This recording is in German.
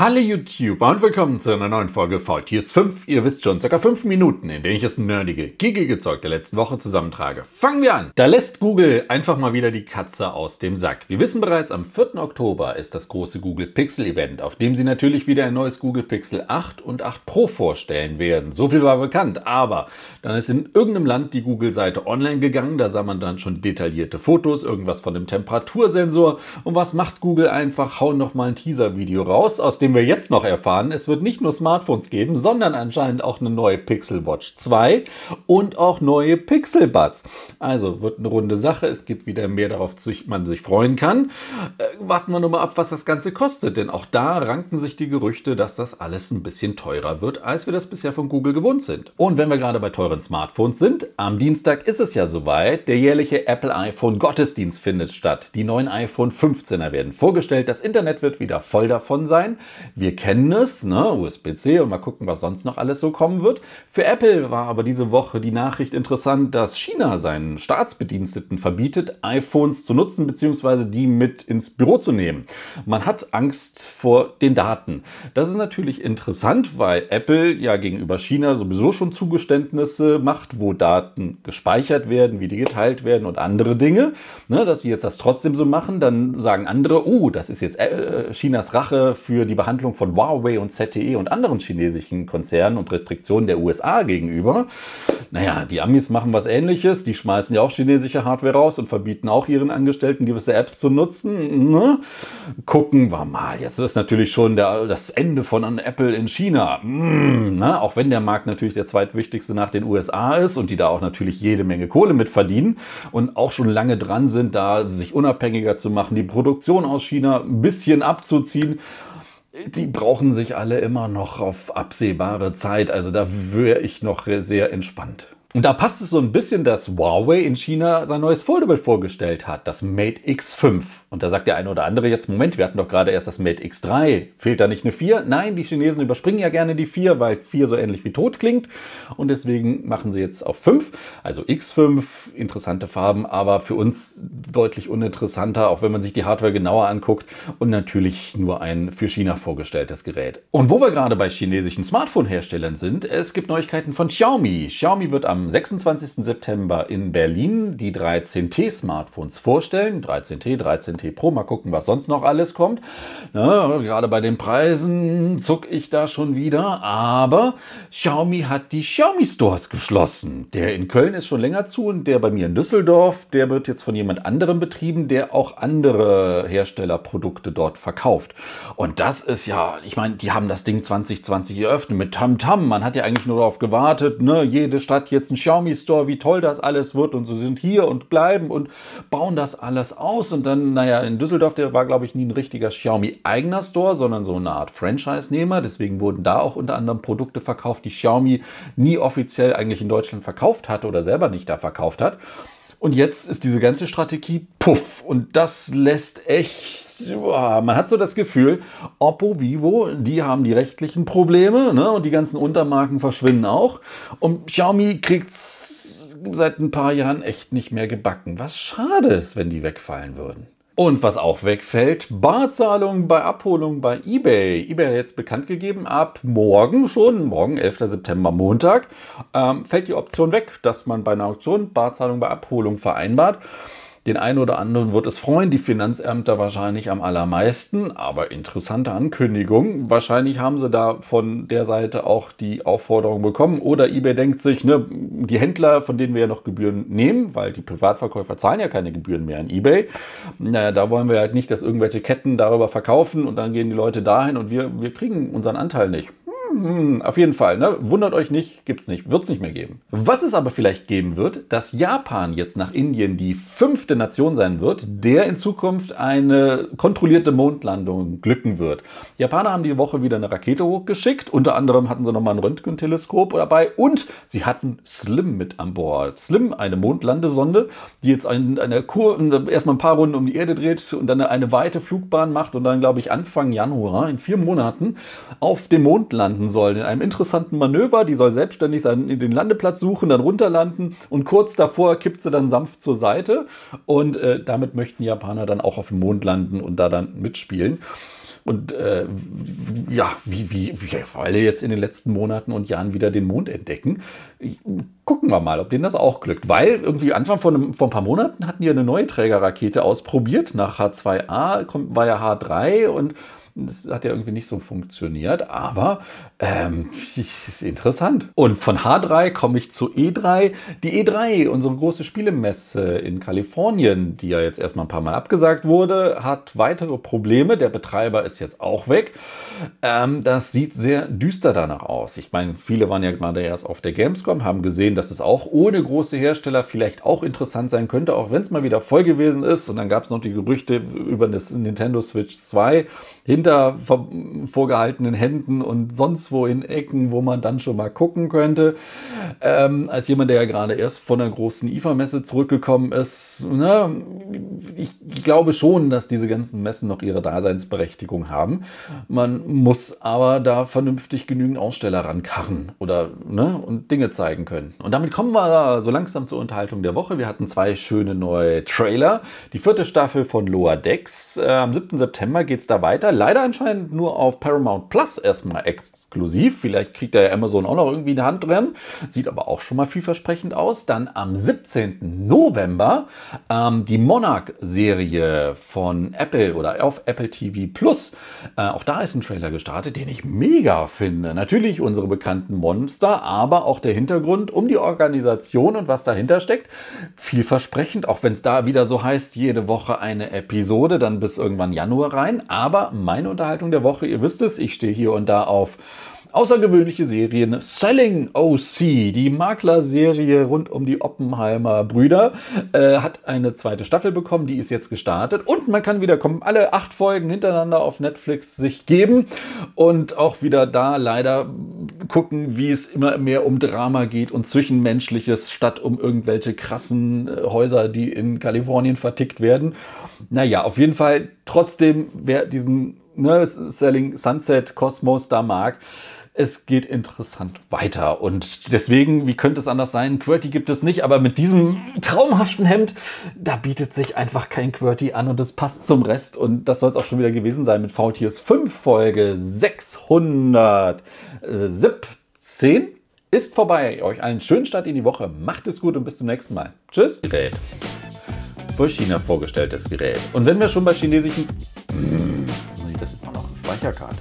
Hallo YouTube und willkommen zu einer neuen Folge VTS 5. Ihr wisst schon, circa 5 Minuten, in denen ich das nerdige, giggige Zeug der letzten Woche zusammentrage. Fangen wir an! Da lässt Google einfach mal wieder die Katze aus dem Sack. Wir wissen bereits, am 4. Oktober ist das große Google Pixel Event, auf dem sie natürlich wieder ein neues Google Pixel 8 und 8 Pro vorstellen werden. So viel war bekannt, aber dann ist in irgendeinem Land die Google-Seite online gegangen, da sah man dann schon detaillierte Fotos, irgendwas von dem Temperatursensor und was macht Google einfach? Hauen noch mal ein Teaser-Video raus, aus dem wir jetzt noch erfahren, es wird nicht nur Smartphones geben, sondern anscheinend auch eine neue Pixel Watch 2 und auch neue Pixel Buds. Also wird eine runde Sache. Es gibt wieder mehr darauf, man sich freuen kann. Äh, warten wir nur mal ab, was das Ganze kostet, denn auch da ranken sich die Gerüchte, dass das alles ein bisschen teurer wird, als wir das bisher von Google gewohnt sind. Und wenn wir gerade bei teuren Smartphones sind, am Dienstag ist es ja soweit. Der jährliche Apple iPhone Gottesdienst findet statt. Die neuen iPhone 15er werden vorgestellt. Das Internet wird wieder voll davon sein. Wir kennen es, ne? USB-C und mal gucken, was sonst noch alles so kommen wird. Für Apple war aber diese Woche die Nachricht interessant, dass China seinen Staatsbediensteten verbietet, iPhones zu nutzen bzw. die mit ins Büro zu nehmen. Man hat Angst vor den Daten. Das ist natürlich interessant, weil Apple ja gegenüber China sowieso schon Zugeständnisse macht, wo Daten gespeichert werden, wie die geteilt werden und andere Dinge. Ne, dass sie jetzt das trotzdem so machen, dann sagen andere, oh, das ist jetzt äh, Chinas Rache für die Behandlung Behandlung von Huawei und ZTE und anderen chinesischen Konzernen und Restriktionen der USA gegenüber. Naja, die Amis machen was ähnliches. Die schmeißen ja auch chinesische Hardware raus und verbieten auch ihren Angestellten gewisse Apps zu nutzen. Ne? Gucken wir mal. Jetzt ist natürlich schon der, das Ende von Apple in China. Mmh, ne? Auch wenn der Markt natürlich der zweitwichtigste nach den USA ist und die da auch natürlich jede Menge Kohle mit verdienen und auch schon lange dran sind, da sich unabhängiger zu machen, die Produktion aus China ein bisschen abzuziehen die brauchen sich alle immer noch auf absehbare Zeit. Also da wäre ich noch sehr entspannt. Und da passt es so ein bisschen, dass Huawei in China sein neues Foldable vorgestellt hat, das Mate X5. Und da sagt der eine oder andere jetzt, Moment, wir hatten doch gerade erst das Mate X3. Fehlt da nicht eine 4? Nein, die Chinesen überspringen ja gerne die 4, weil 4 so ähnlich wie tot klingt. Und deswegen machen sie jetzt auf 5. Also X5, interessante Farben, aber für uns deutlich uninteressanter, auch wenn man sich die Hardware genauer anguckt. Und natürlich nur ein für China vorgestelltes Gerät. Und wo wir gerade bei chinesischen Smartphone-Herstellern sind, es gibt Neuigkeiten von Xiaomi. Xiaomi wird am 26. September in Berlin die 13T Smartphones vorstellen. 13T, 13 T Pro. Mal gucken, was sonst noch alles kommt. Na, gerade bei den Preisen zuck ich da schon wieder. Aber Xiaomi hat die Xiaomi Stores geschlossen. Der in Köln ist schon länger zu und der bei mir in Düsseldorf, der wird jetzt von jemand anderem betrieben, der auch andere Herstellerprodukte dort verkauft. Und das ist ja, ich meine, die haben das Ding 2020 eröffnet mit Tamtam. -Tam. Man hat ja eigentlich nur darauf gewartet, ne, jede Stadt jetzt ein Xiaomi Store, wie toll das alles wird und so sind hier und bleiben und bauen das alles aus und dann, naja, in Düsseldorf, der war, glaube ich, nie ein richtiger Xiaomi-eigener Store, sondern so eine Art Franchise-Nehmer. Deswegen wurden da auch unter anderem Produkte verkauft, die Xiaomi nie offiziell eigentlich in Deutschland verkauft hatte oder selber nicht da verkauft hat. Und jetzt ist diese ganze Strategie puff. Und das lässt echt man hat so das Gefühl, Oppo, Vivo, die haben die rechtlichen Probleme ne? und die ganzen Untermarken verschwinden auch. Und Xiaomi kriegt es seit ein paar Jahren echt nicht mehr gebacken. Was schade ist, wenn die wegfallen würden. Und was auch wegfällt, Barzahlung bei Abholung bei eBay. eBay hat jetzt bekannt gegeben, ab morgen schon, morgen 11. September, Montag, ähm, fällt die Option weg, dass man bei einer Auktion Barzahlung bei Abholung vereinbart. Den einen oder anderen wird es freuen, die Finanzämter wahrscheinlich am allermeisten, aber interessante Ankündigung. Wahrscheinlich haben sie da von der Seite auch die Aufforderung bekommen oder eBay denkt sich, ne, die Händler, von denen wir ja noch Gebühren nehmen, weil die Privatverkäufer zahlen ja keine Gebühren mehr an eBay. Naja, da wollen wir halt nicht, dass irgendwelche Ketten darüber verkaufen und dann gehen die Leute dahin und wir, wir kriegen unseren Anteil nicht. Hm, auf jeden Fall, ne? Wundert euch nicht, gibt's nicht, wird's nicht mehr geben. Was es aber vielleicht geben wird, dass Japan jetzt nach Indien die fünfte Nation sein wird, der in Zukunft eine kontrollierte Mondlandung glücken wird. Die Japaner haben die Woche wieder eine Rakete hochgeschickt, unter anderem hatten sie nochmal ein Röntgenteleskop dabei und sie hatten Slim mit an Bord. Slim, eine Mondlandesonde, die jetzt eine, eine Kur erstmal ein paar Runden um die Erde dreht und dann eine weite Flugbahn macht und dann, glaube ich, Anfang Januar in vier Monaten auf dem Mond landen landen soll. In einem interessanten Manöver, die soll selbstständig seinen, den Landeplatz suchen, dann runterlanden und kurz davor kippt sie dann sanft zur Seite. Und äh, damit möchten Japaner dann auch auf dem Mond landen und da dann mitspielen. Und äh, ja, wie, wie, wie alle jetzt in den letzten Monaten und Jahren wieder den Mond entdecken. Gucken wir mal, ob denen das auch glückt. Weil irgendwie Anfang von, von ein paar Monaten hatten die eine neue Trägerrakete ausprobiert. Nach H2A war ja H3 und das hat ja irgendwie nicht so funktioniert, aber ähm, ist interessant. Und von H3 komme ich zu E3. Die E3, unsere große Spielemesse in Kalifornien, die ja jetzt erstmal ein paar Mal abgesagt wurde, hat weitere Probleme. Der Betreiber ist jetzt auch weg. Ähm, das sieht sehr düster danach aus. Ich meine, viele waren ja gerade erst auf der Gamescom, haben gesehen, dass es auch ohne große Hersteller vielleicht auch interessant sein könnte, auch wenn es mal wieder voll gewesen ist. Und dann gab es noch die Gerüchte über das Nintendo Switch 2 hinter vorgehaltenen Händen und sonst wo in Ecken, wo man dann schon mal gucken könnte. Ähm, als jemand, der ja gerade erst von einer großen IFA-Messe zurückgekommen ist, ne, ich glaube schon, dass diese ganzen Messen noch ihre Daseinsberechtigung haben. Man muss aber da vernünftig genügend Aussteller rankarren oder ne, und Dinge zeigen können. Und damit kommen wir so langsam zur Unterhaltung der Woche. Wir hatten zwei schöne neue Trailer. Die vierte Staffel von Loa Decks. Äh, am 7. September geht es da weiter. Leider anscheinend nur auf Paramount Plus erstmal exklusiv. Vielleicht kriegt der Amazon auch noch irgendwie eine Hand drin. Sieht aber auch schon mal vielversprechend aus. Dann am 17. November ähm, die Monarch-Serie von Apple oder auf Apple TV Plus. Äh, auch da ist ein Trailer gestartet, den ich mega finde. Natürlich unsere bekannten Monster, aber auch der Hintergrund um die Organisation und was dahinter steckt. Vielversprechend, auch wenn es da wieder so heißt, jede Woche eine Episode, dann bis irgendwann Januar rein. Aber meine Unterhaltung der Woche. Ihr wisst es, ich stehe hier und da auf außergewöhnliche Serien. Selling OC, die Maklerserie rund um die Oppenheimer Brüder, äh, hat eine zweite Staffel bekommen. Die ist jetzt gestartet und man kann wieder kommen, alle acht Folgen hintereinander auf Netflix sich geben und auch wieder da leider gucken, wie es immer mehr um Drama geht und Zwischenmenschliches statt um irgendwelche krassen äh, Häuser, die in Kalifornien vertickt werden. Naja, auf jeden Fall trotzdem, wer diesen ne, Selling Sunset Kosmos da mag. Es geht interessant weiter. Und deswegen, wie könnte es anders sein? QWERTY gibt es nicht, aber mit diesem traumhaften Hemd, da bietet sich einfach kein QWERTY an und es passt zum Rest. Und das soll es auch schon wieder gewesen sein mit VTS 5 Folge 617 ist vorbei. Euch allen schönen Start in die Woche. Macht es gut und bis zum nächsten Mal. Tschüss. Gerät. Für China vorgestelltes Gerät. Und wenn wir schon bei chinesischen... Speicherkarte.